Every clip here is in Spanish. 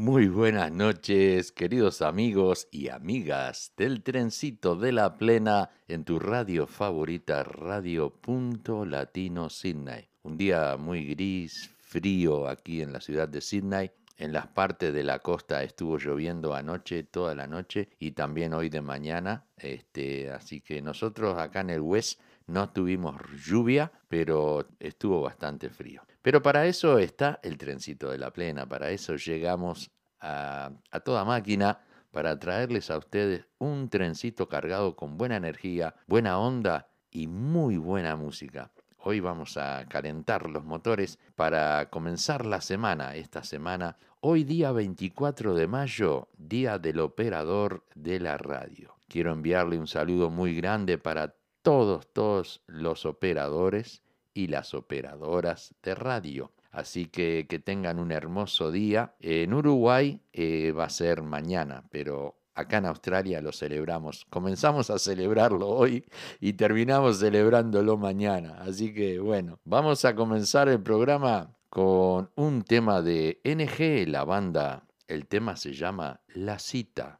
Muy buenas noches, queridos amigos y amigas del trencito de la plena en tu radio favorita, Radio Punto Latino Sydney. Un día muy gris, frío aquí en la ciudad de Sydney. En las partes de la costa estuvo lloviendo anoche, toda la noche y también hoy de mañana. Este, así que nosotros acá en el West no tuvimos lluvia, pero estuvo bastante frío. Pero para eso está el trencito de la plena, para eso llegamos a, toda máquina para traerles a ustedes un trencito cargado con buena energía, buena onda y muy buena música. Hoy vamos a calentar los motores para comenzar la semana, esta semana, hoy día 24 de mayo, día del operador de la radio. Quiero enviarle un saludo muy grande para todos, todos los operadores y las operadoras de radio. Así que que tengan un hermoso día. En Uruguay eh, va a ser mañana, pero acá en Australia lo celebramos. Comenzamos a celebrarlo hoy y terminamos celebrándolo mañana. Así que bueno, vamos a comenzar el programa con un tema de NG, la banda. El tema se llama La cita.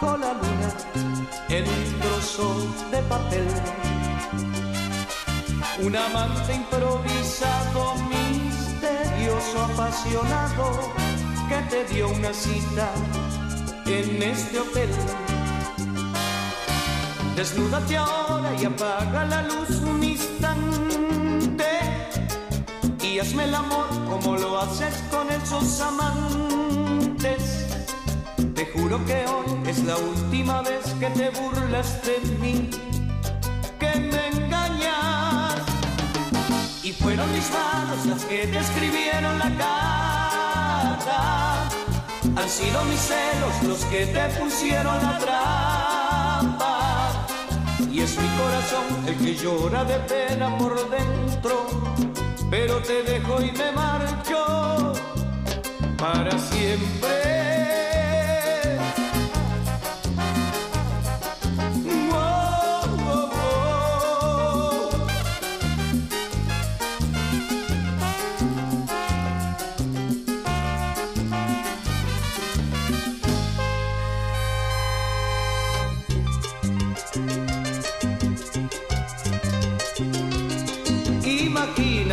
dibujó la luna en un trozo de papel. Un amante improvisado, misterioso, apasionado, que te dio una cita en este hotel. Desnúdate ahora y apaga la luz un instante y hazme el amor como lo haces con esos amantes. Juro que hoy es la última vez que te burlas de mí, que me engañas. Y fueron mis manos las que te escribieron la carta. Han sido mis celos los que te pusieron la trampa. Y es mi corazón el que llora de pena por dentro. Pero te dejo y me marcho para siempre.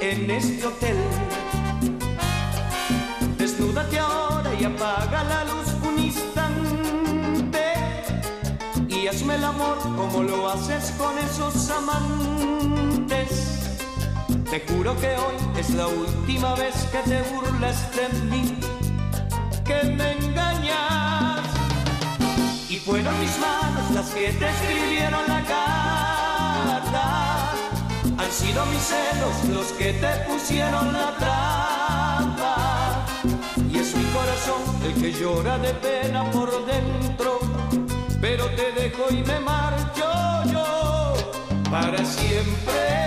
en este hotel. Desnúdate ahora y apaga la luz un instante amor como lo haces con esos amantes. Te juro que hoy es la última vez que te burlas de mí, que me engañas. Y fueron mis manos las que te escribieron la carta. Han sido mis celos los que te pusieron la trampa. Y es mi corazón el que llora de pena por dentro. Pero te dejo y me marcho yo para siempre.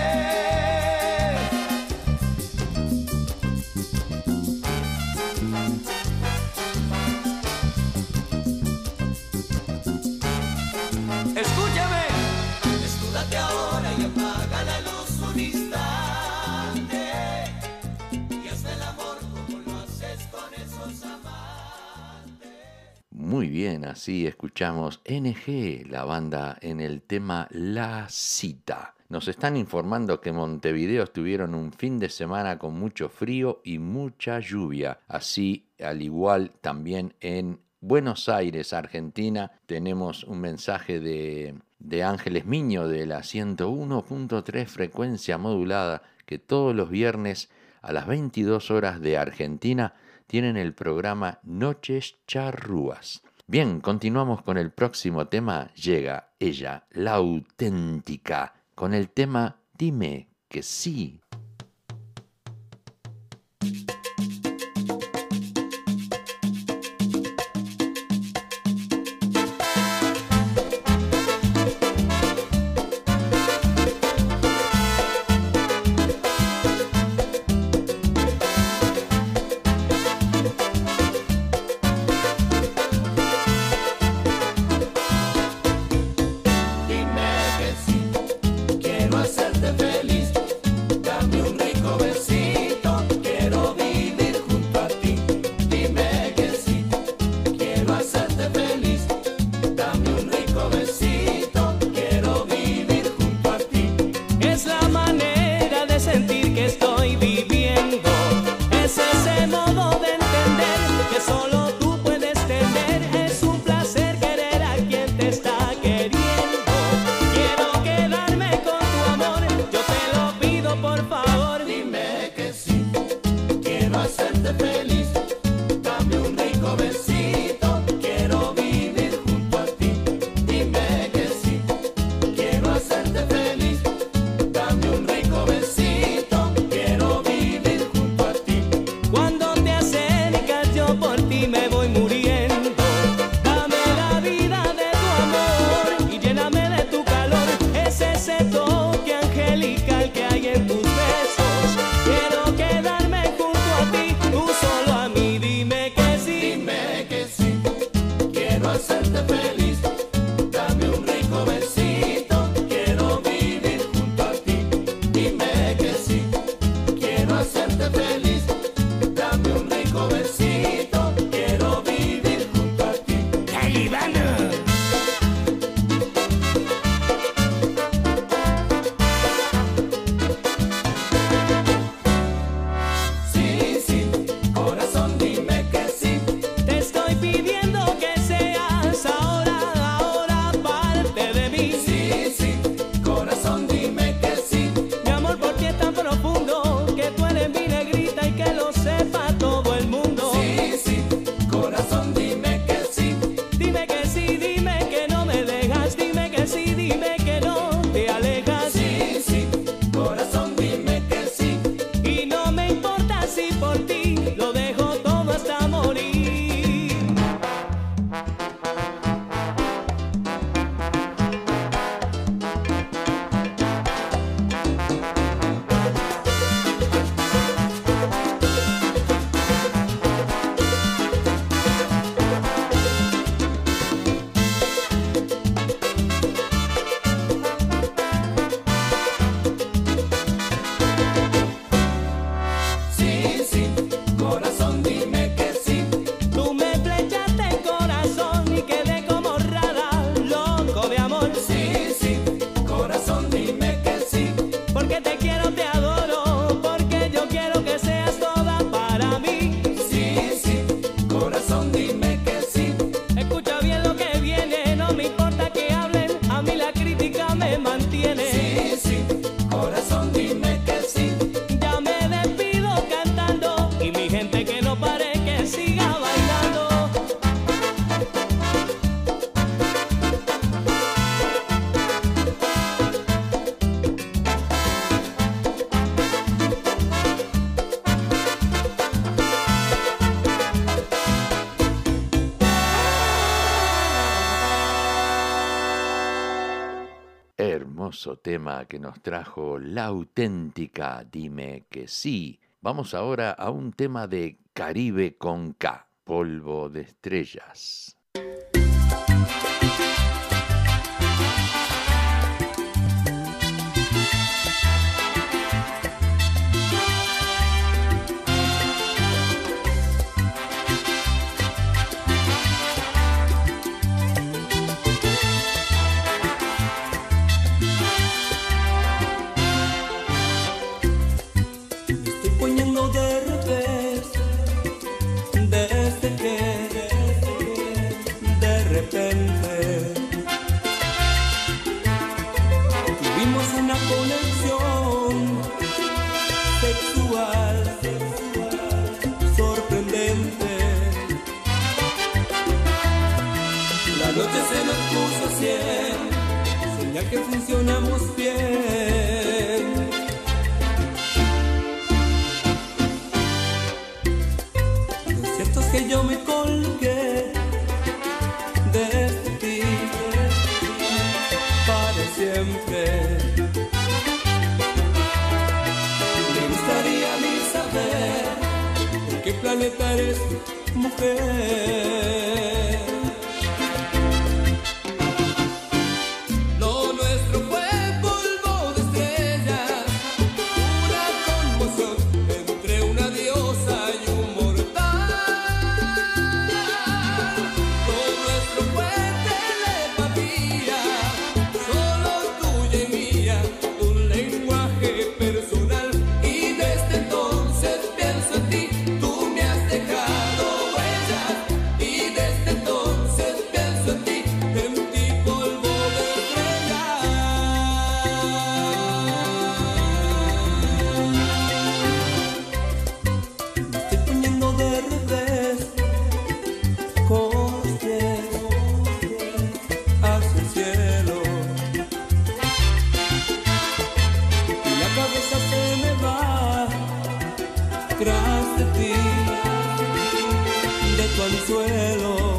Bien, así escuchamos NG, la banda en el tema La Cita. Nos están informando que Montevideo estuvieron un fin de semana con mucho frío y mucha lluvia. Así, al igual también en Buenos Aires, Argentina, tenemos un mensaje de, de Ángeles Miño de la 101.3 frecuencia modulada que todos los viernes a las 22 horas de Argentina tienen el programa Noches Charrúas. Bien, continuamos con el próximo tema. Llega ella, la auténtica, con el tema Dime que sí. Tema que nos trajo la auténtica Dime que sí. Vamos ahora a un tema de Caribe con K, polvo de estrellas. consuelo.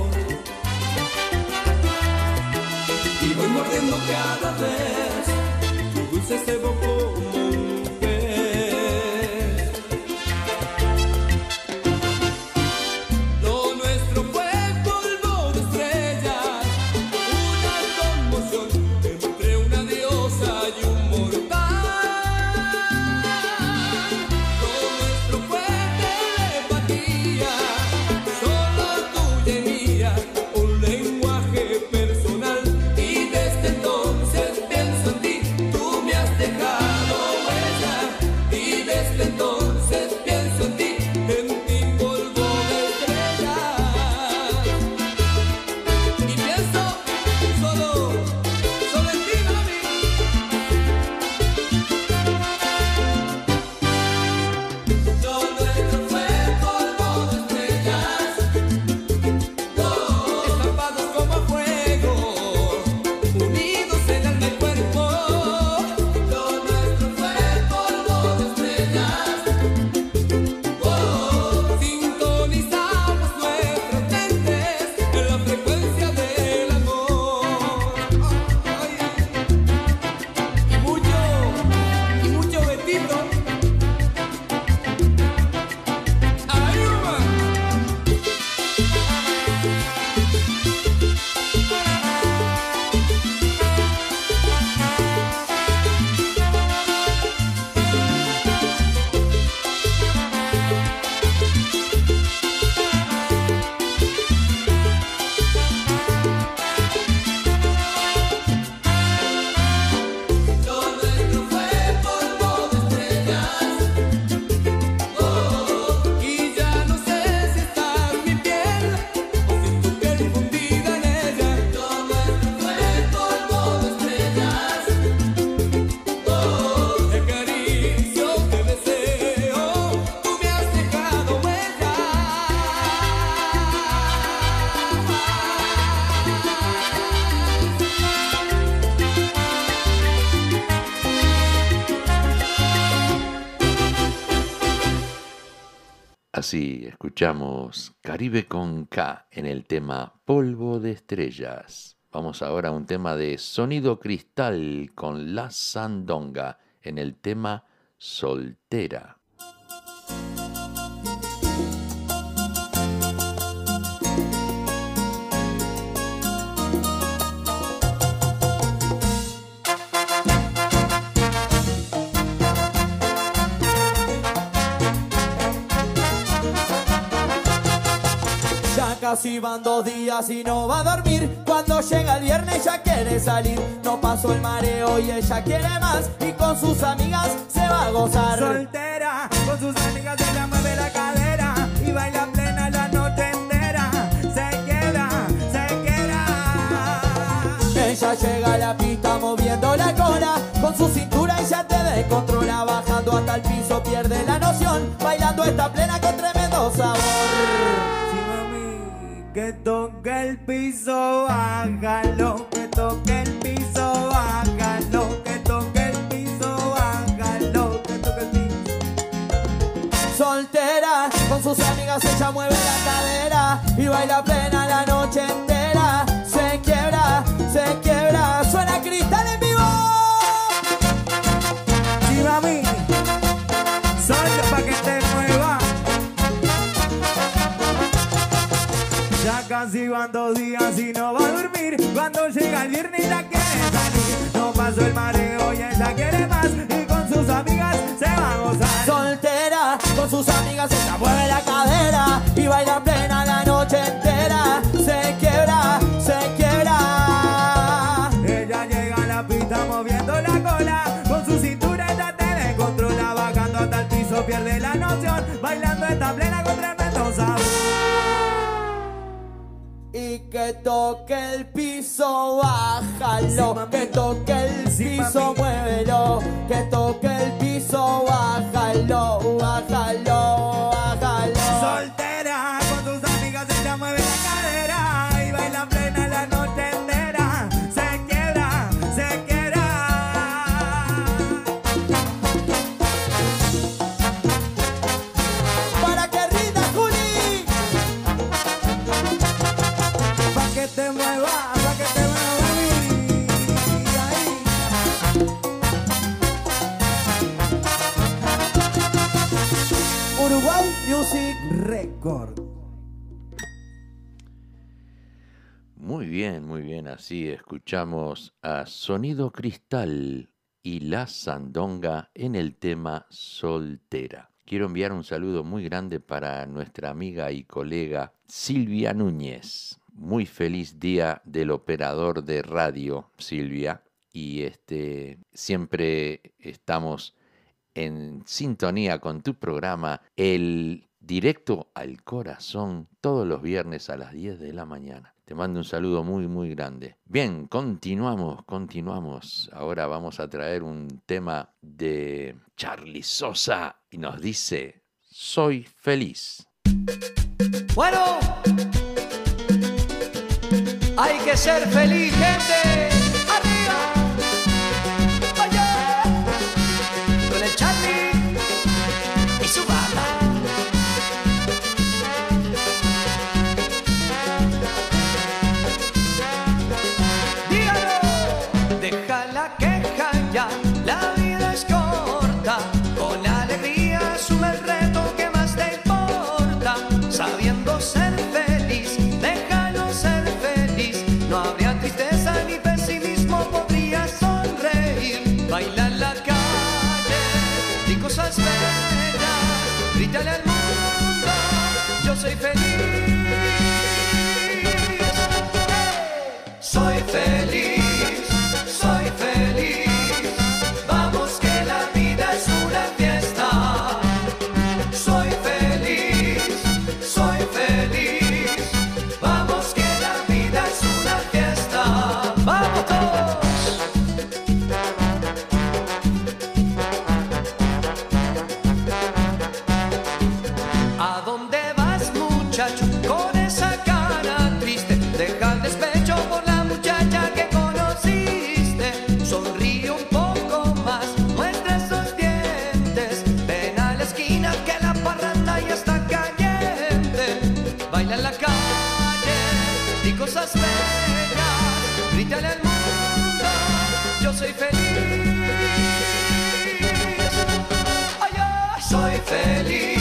Escuchamos Caribe con K en el tema Polvo de Estrellas. Vamos ahora a un tema de sonido cristal con la sandonga en el tema soltera. Casi van dos días y no va a dormir. Cuando llega el viernes ya quiere salir. No pasó el mareo y ella quiere más. Y con sus amigas se va a gozar. Soltera, con sus amigas ella mueve la cadera y baila plena la noche entera. Se queda, se queda. Ella llega a la pista moviendo la cola. Con su cintura ella te descontrola. Bajando hasta el piso pierde que toque el piso, hágalo, que toque el piso, hágalo, que toque el piso, hágalo, que toque el piso. Soltera, con sus amigas ella mueve la cadera y baila plena la noche entera. Ya casi van dos días y no va a dormir. Cuando llega el viernes ya quiere salir. No pasó el mareo y ella quiere más. Y con sus amigas se va a gozar. Soltera, con sus amigas ella mueve la cadera y baila plena Y que toque el piso, bájalo. que toque el Sí, piso, mami. muévelo. Que toque el piso, bájalo, bájalo, bájalo. Muy bien, muy bien, así escuchamos a Sonido Cristal y La Sandonga en el tema Soltera. Quiero enviar un saludo muy grande para nuestra amiga y colega Silvia Núñez. Muy feliz día del operador de radio, Silvia. Y este siempre estamos en sintonía con tu programa, el directo al corazón, todos los viernes a las 10 de la mañana. Te mando un saludo muy, muy grande. Bien, continuamos, continuamos. Ahora vamos a traer un tema de Charlie Sosa y nos dice, soy feliz. Bueno, hay que ser feliz, gente. en la calle, di cosas bellas, grítale al mundo, yo soy feliz. Ay, soy feliz.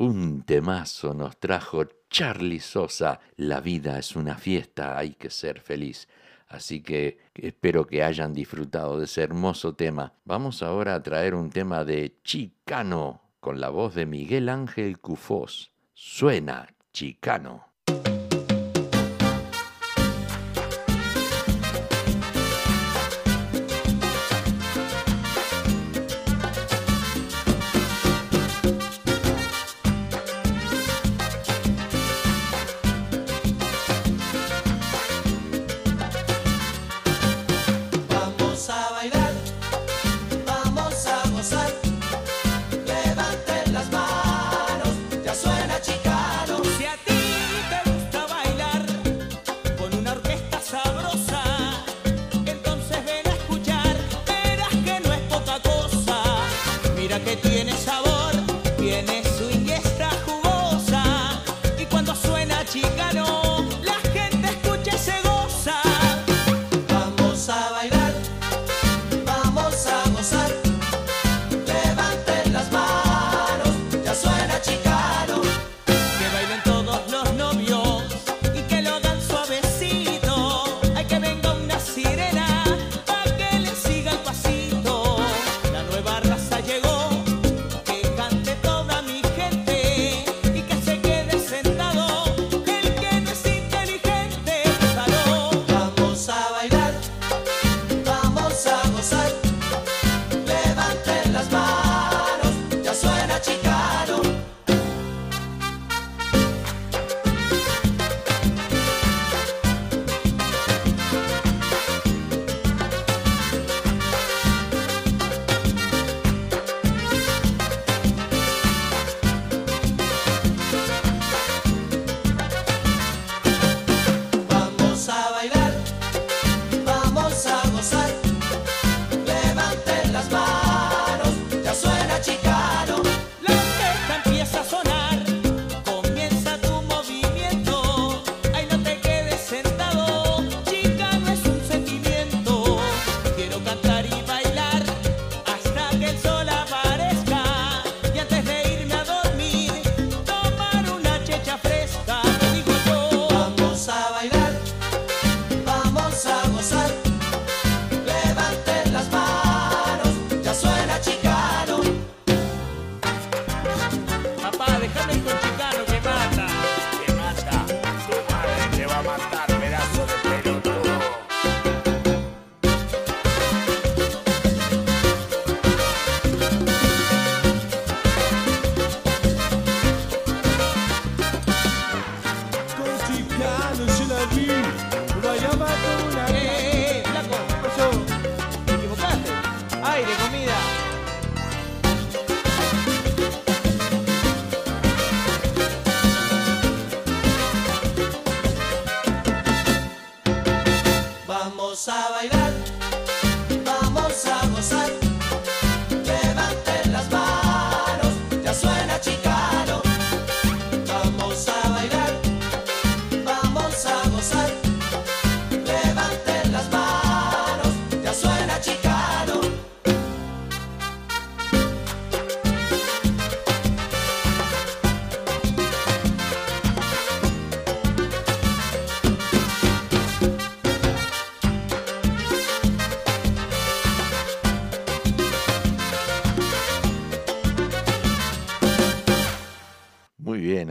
Un temazo nos trajo Charlie Sosa. La vida es una fiesta, hay que ser feliz. Así que espero que hayan disfrutado de ese hermoso tema. Vamos ahora a traer un tema de Chicano con la voz de Miguel Ángel Cufós. Suena Chicano.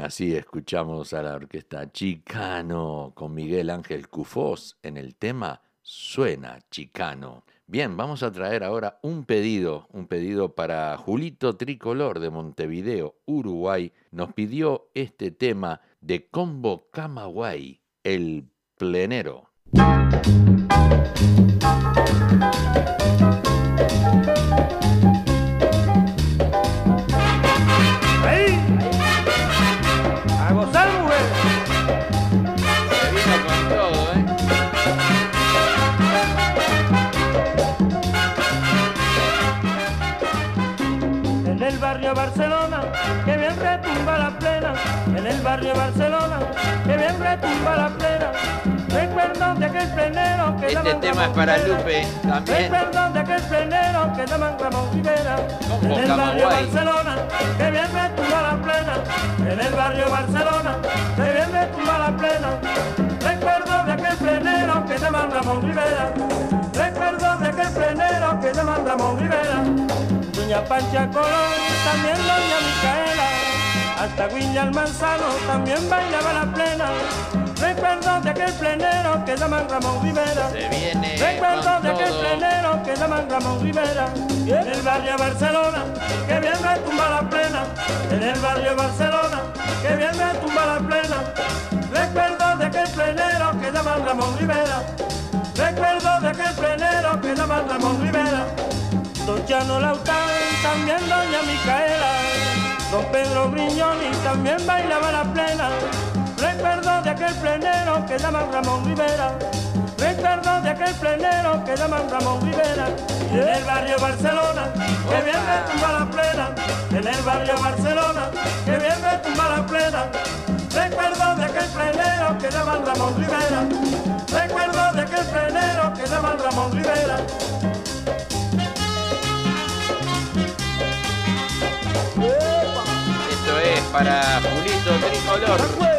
Así escuchamos a la orquesta Chicano con Miguel Ángel Cufós en el tema Suena Chicano. Bien, vamos a traer ahora un pedido, un pedido para Julito Tricolor de Montevideo, Uruguay. Nos pidió este tema de Combo Camagüey, el plenero. El barrio Barcelona, que bien retumba la plena. Recuerdo de aquel plenero que Este llaman tema es para Rivera. Lupe también. Recuerdo de aquel plenero que llaman Ramón Rivera. En el barrio. Barcelona, que bien retumba la plena. En el barrio Barcelona, que bien retumba la plena. Recuerdo de aquel plenero que llaman Ramón Rivera. Recuerdo de aquel plenero que llaman Ramón Rivera. Doña Pancha Colón, también Doña Micaela, hasta William Manzano también bailaba la plena. Recuerdo de aquel plenero que llaman Ramón Rivera. Se viene Recuerdo de aquel plenero que llaman Ramón Rivera. En el barrio Barcelona, que bien retumba la plena. En el barrio Barcelona, que bien retumba la plena. Recuerdo de aquel plenero que llaman Ramón Rivera. Recuerdo de aquel plenero que llaman Ramón Rivera. Don Chano Laután, también Doña Micaela. Don Pedro Brignoni también bailaba la plena. Recuerdo de aquel plenero que llaman Ramón Rivera. Recuerdo de aquel plenero que llaman Ramón Rivera. Y en el barrio Barcelona, que bien retumba la plena. En el barrio Barcelona, que bien retumba la plena. Recuerdo de aquel plenero que llaman Ramón Rivera. Recuerdo de aquel plenero que llaman Ramón Rivera. Para Julito Tricolor.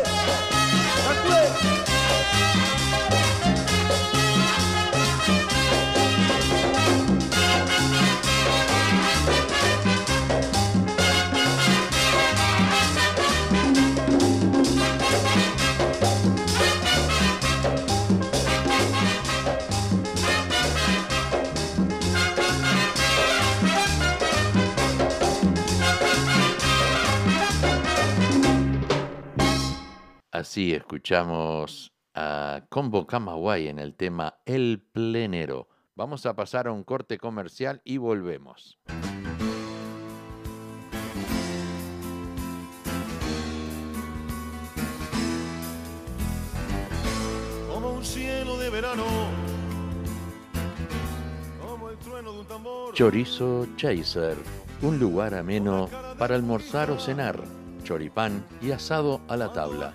Así escuchamos a Combo Camagüey en el tema El Plenero. Vamos a pasar a un corte comercial y volvemos. como un cielo de verano, como el trueno de un tambor. Chorizo Chaser, un lugar ameno para almorzar o cenar, choripán y asado a la tabla,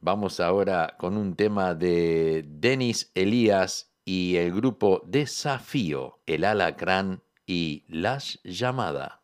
vamos ahora con un tema de Denis Elías y el grupo Desafío, El Alacrán y Las Llamada.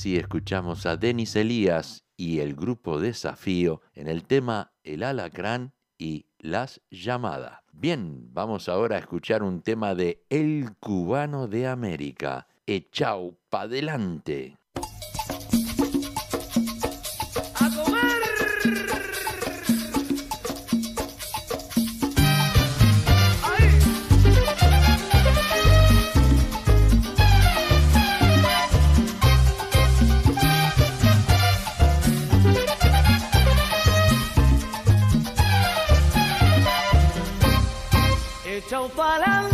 Así escuchamos a Denis Elías y el grupo Desafío en el tema El Alacrán y Las Llamadas. Bien, vamos ahora a escuchar un tema de El Cubano de América. Echau pa' adelante. 手发凉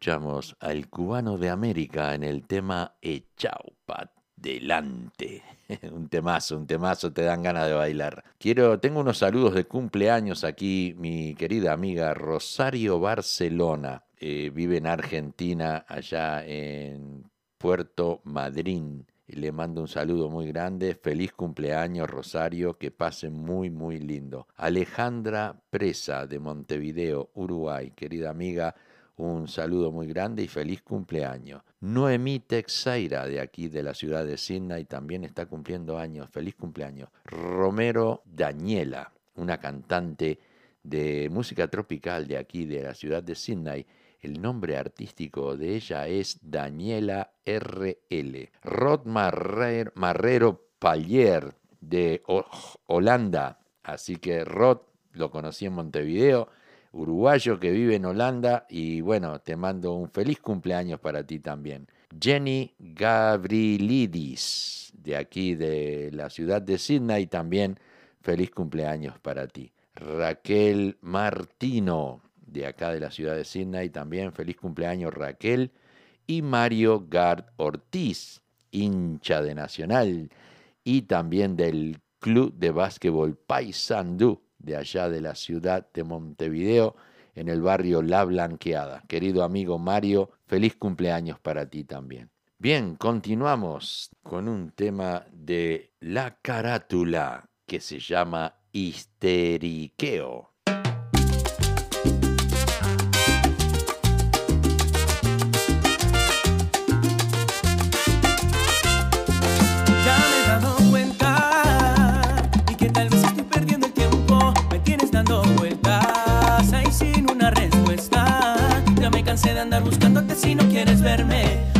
escuchamos al cubano de América en el tema Echao pa' delante. un temazo, un temazo, te dan ganas de bailar. Quiero, tengo unos saludos de cumpleaños aquí, mi querida amiga Rosario Barcelona. eh, vive en Argentina, allá en Puerto Madryn. Le mando un saludo muy grande. Feliz cumpleaños, Rosario. Que pase muy, muy lindo. Alejandra Presa de Montevideo, Uruguay. Querida amiga, un saludo muy grande y feliz cumpleaños. Noemí Texeira, de aquí de la ciudad de Sydney, también está cumpliendo años. Feliz cumpleaños. Romero Daniela, una cantante de música tropical de aquí de la ciudad de Sydney. El nombre artístico de ella es Daniela RL. Rod Marrer- Marrero Pallier de Ho- Holanda. Así que Rod lo conocí en Montevideo, uruguayo que vive en Holanda y bueno, te mando un feliz cumpleaños para ti también. Jenny Gavrilidis de aquí de la ciudad de Sydney también feliz cumpleaños para ti. Raquel Martino de acá de la ciudad de Sydney también feliz cumpleaños Raquel y Mario Gard Ortiz, hincha de Nacional y también del Club de Básquetbol Paysandú de allá de la ciudad de Montevideo en el barrio La Blanqueada. Querido amigo Mario, feliz cumpleaños para ti también. Bien, continuamos con un tema de la carátula que se llama Histeriqueo.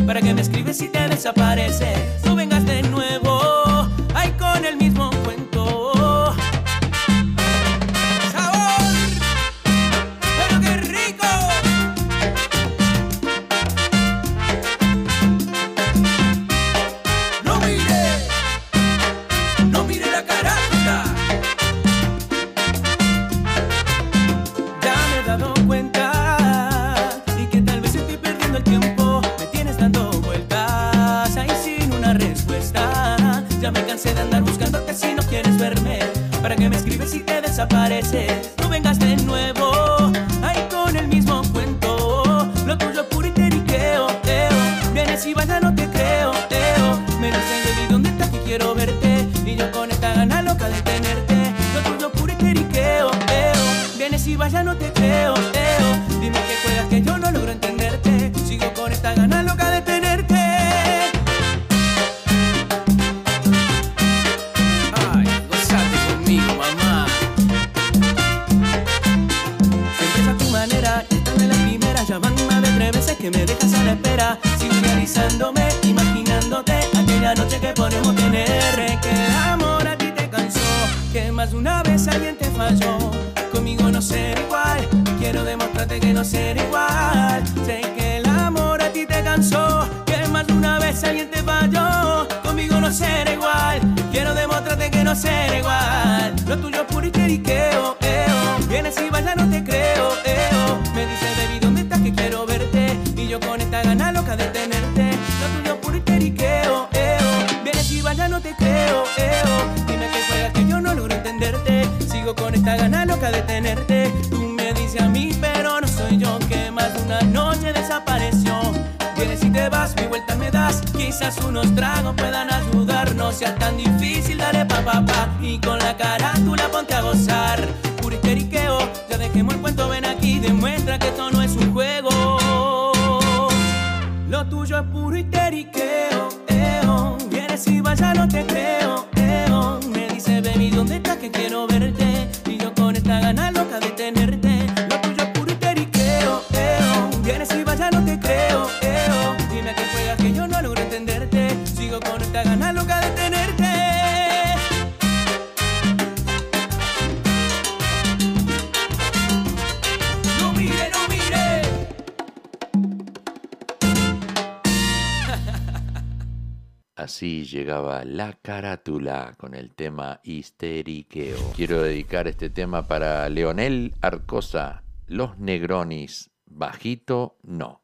Para que me escribes y te desapareces. Para que me escribes y te desapareces. No vengas de nuevo, así llegaba la carátula con el tema histeriqueo. Quiero dedicar este tema para Leonel Arcosa, Los Negronis, bajito no.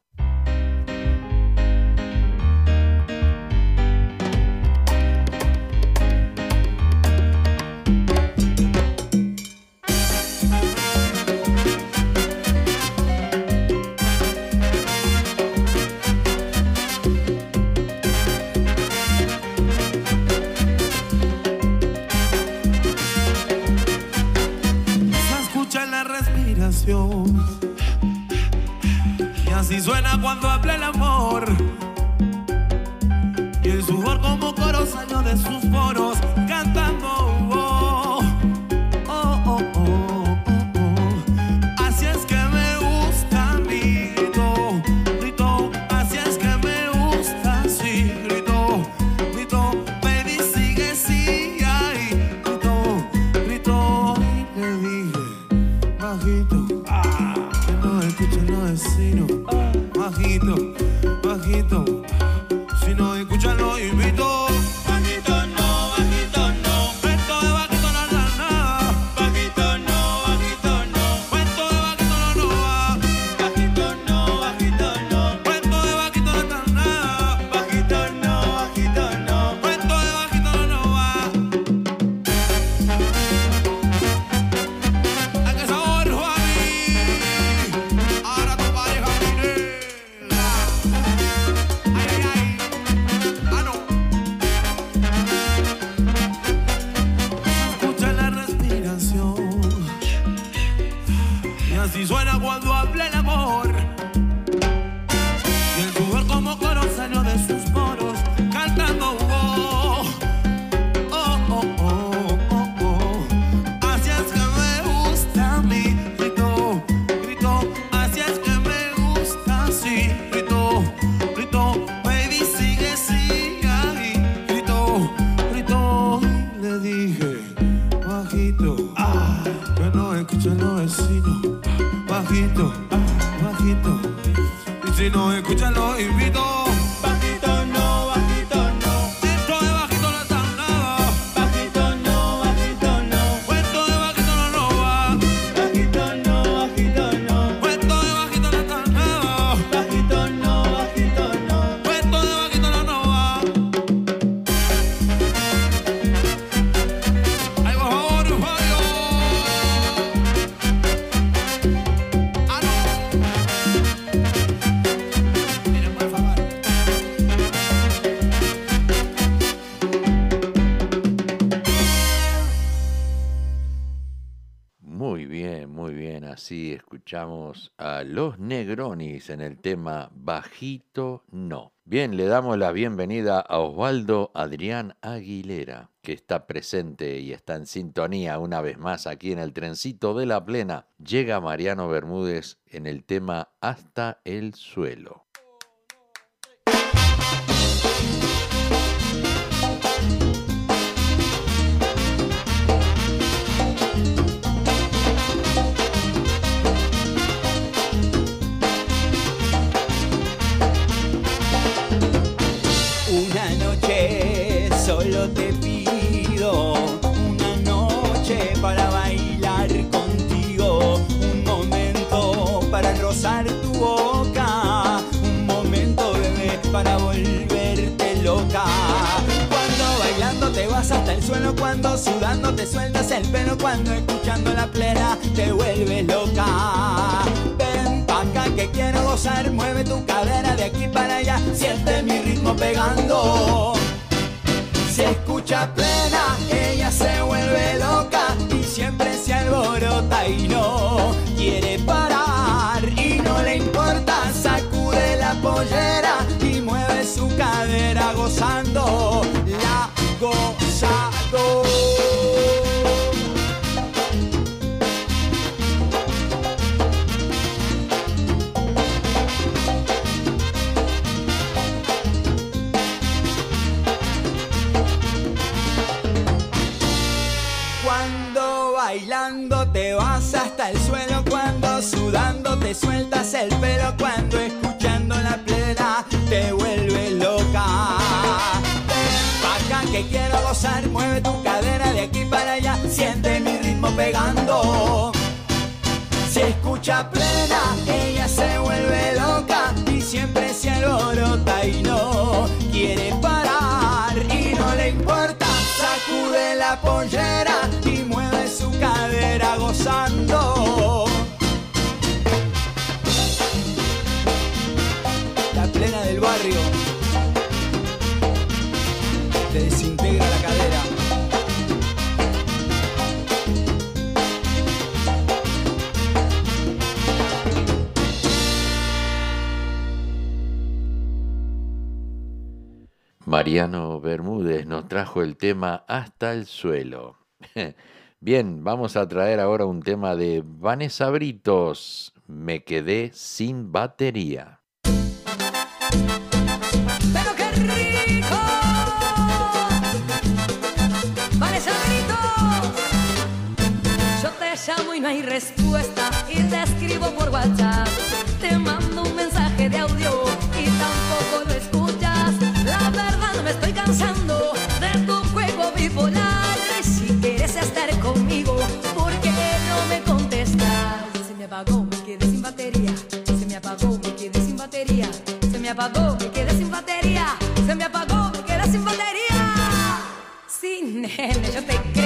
Así suena cuando habla el amor. Y el sudor como coros salió de sus poros. escuchamos a Los Negronis en el tema Bajito No. Bien, le damos la bienvenida a Osvaldo Adrián Aguilera, que está presente y está en sintonía una vez más aquí en el trencito de la plena. Llega Mariano Bermúdez en el tema Hasta el suelo. suelo cuando sudando te sueltas el pelo cuando escuchando la plena te vuelves loca. Ven pa' acá que quiero gozar, mueve tu cadera de aquí para allá, siente mi ritmo pegando. Si escucha plena, ella se vuelve loca y siempre se alborota y no quiere parar y no le importa, sacude la pollera y mueve su cadera gozando la goza. Cristo. siente mi ritmo pegando. Se escucha plena, ella se vuelve loca y siempre se alborota y no quiere parar y no le importa. Sacude la pollera y mueve su cadera gozando. Mariano Bermúdez nos trajo el tema Hasta el suelo. Bien, vamos a traer ahora un tema de Vanessa Britos. Me quedé sin batería. Pero qué rico. Vanessa Britos. Yo te llamo y no hay respuesta y te escribo por WhatsApp. Te mando un mensaje de audio apagó, me quedé sin batería. Se me apagó, me quedé sin batería. Sí, nene, yo te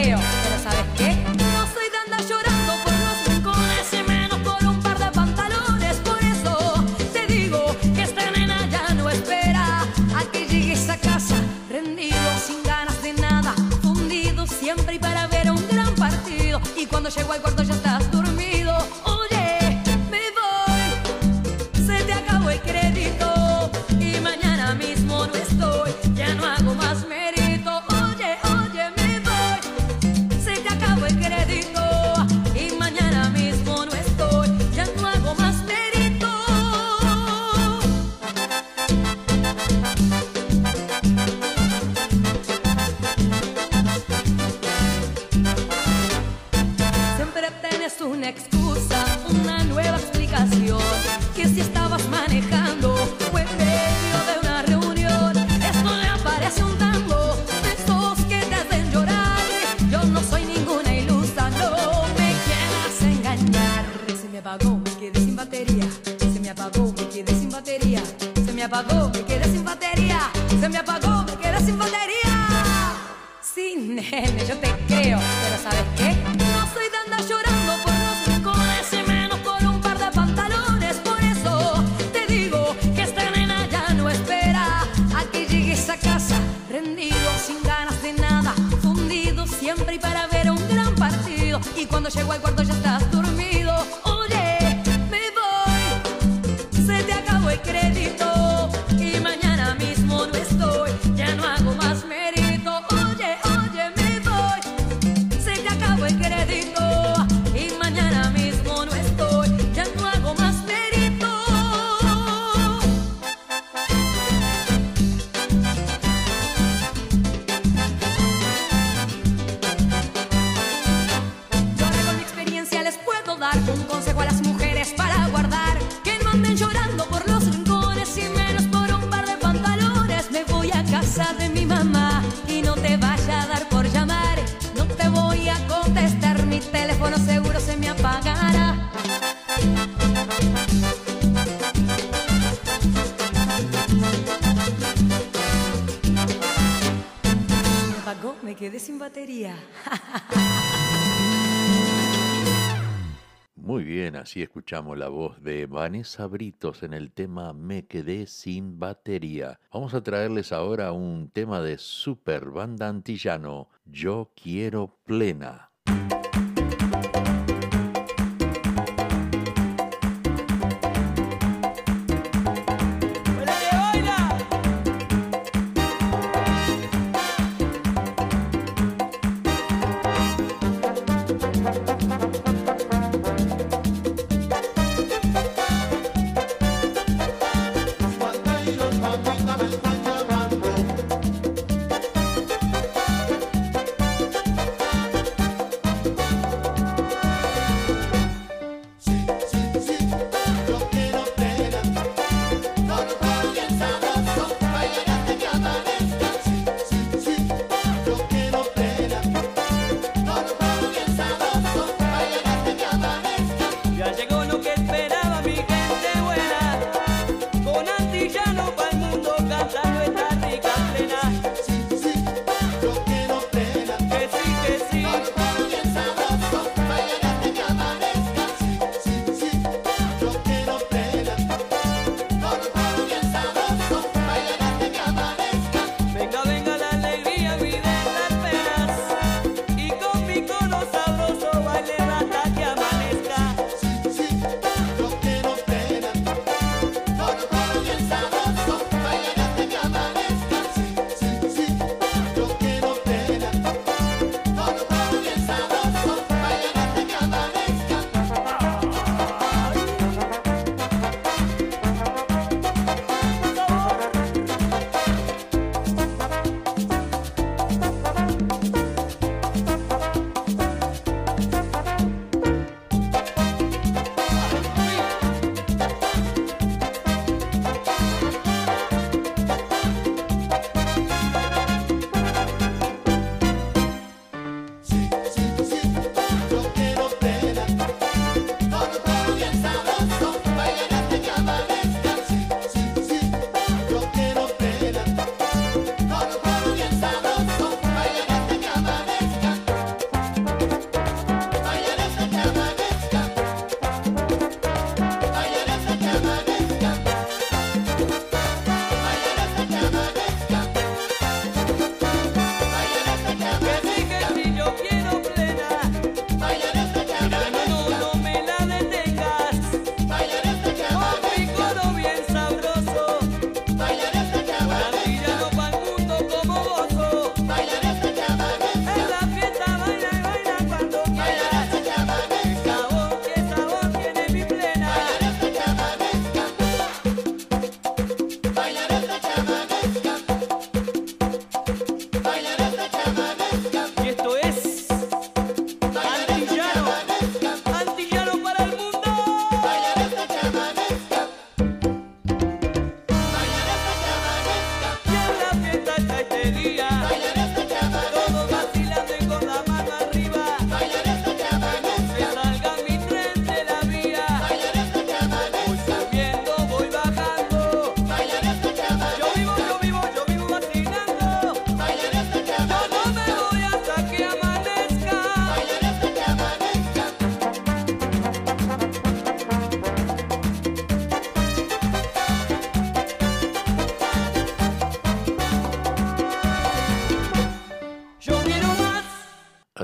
me quedé sin batería. Muy bien, así escuchamos la voz de Vanessa Britos en el tema Me quedé sin batería. Vamos a traerles ahora un tema de super banda antillano, Yo quiero plena.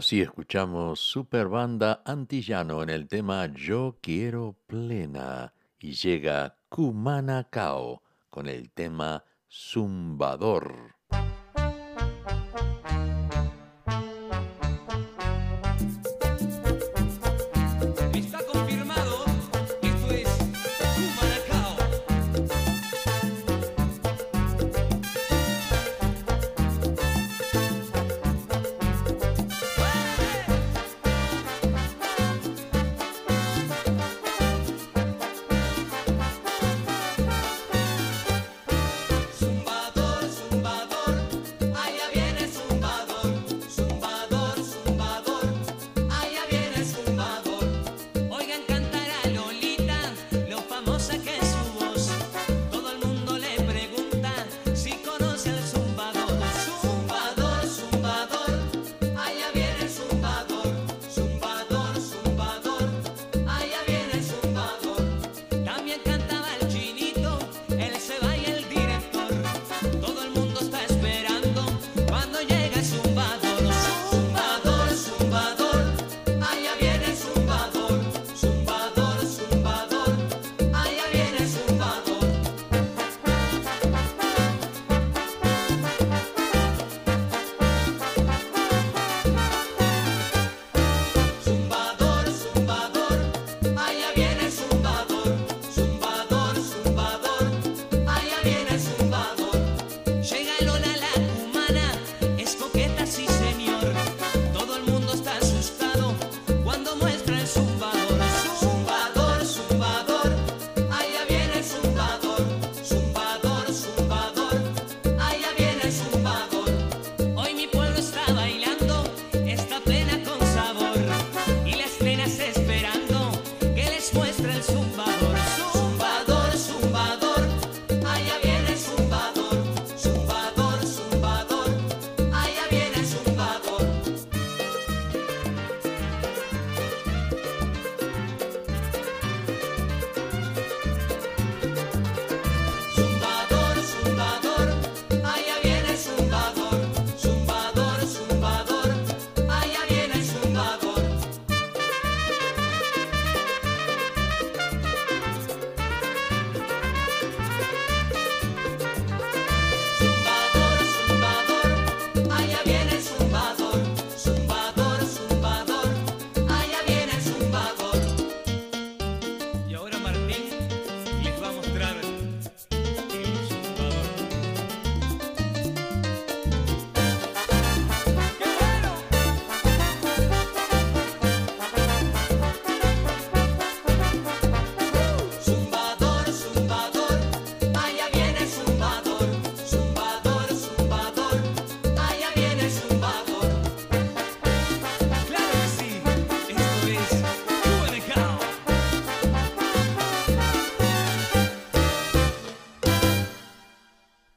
Así escuchamos Superbanda Antillano en el tema Yo Quiero Plena y llega Kumana Kao con el tema Zumbador.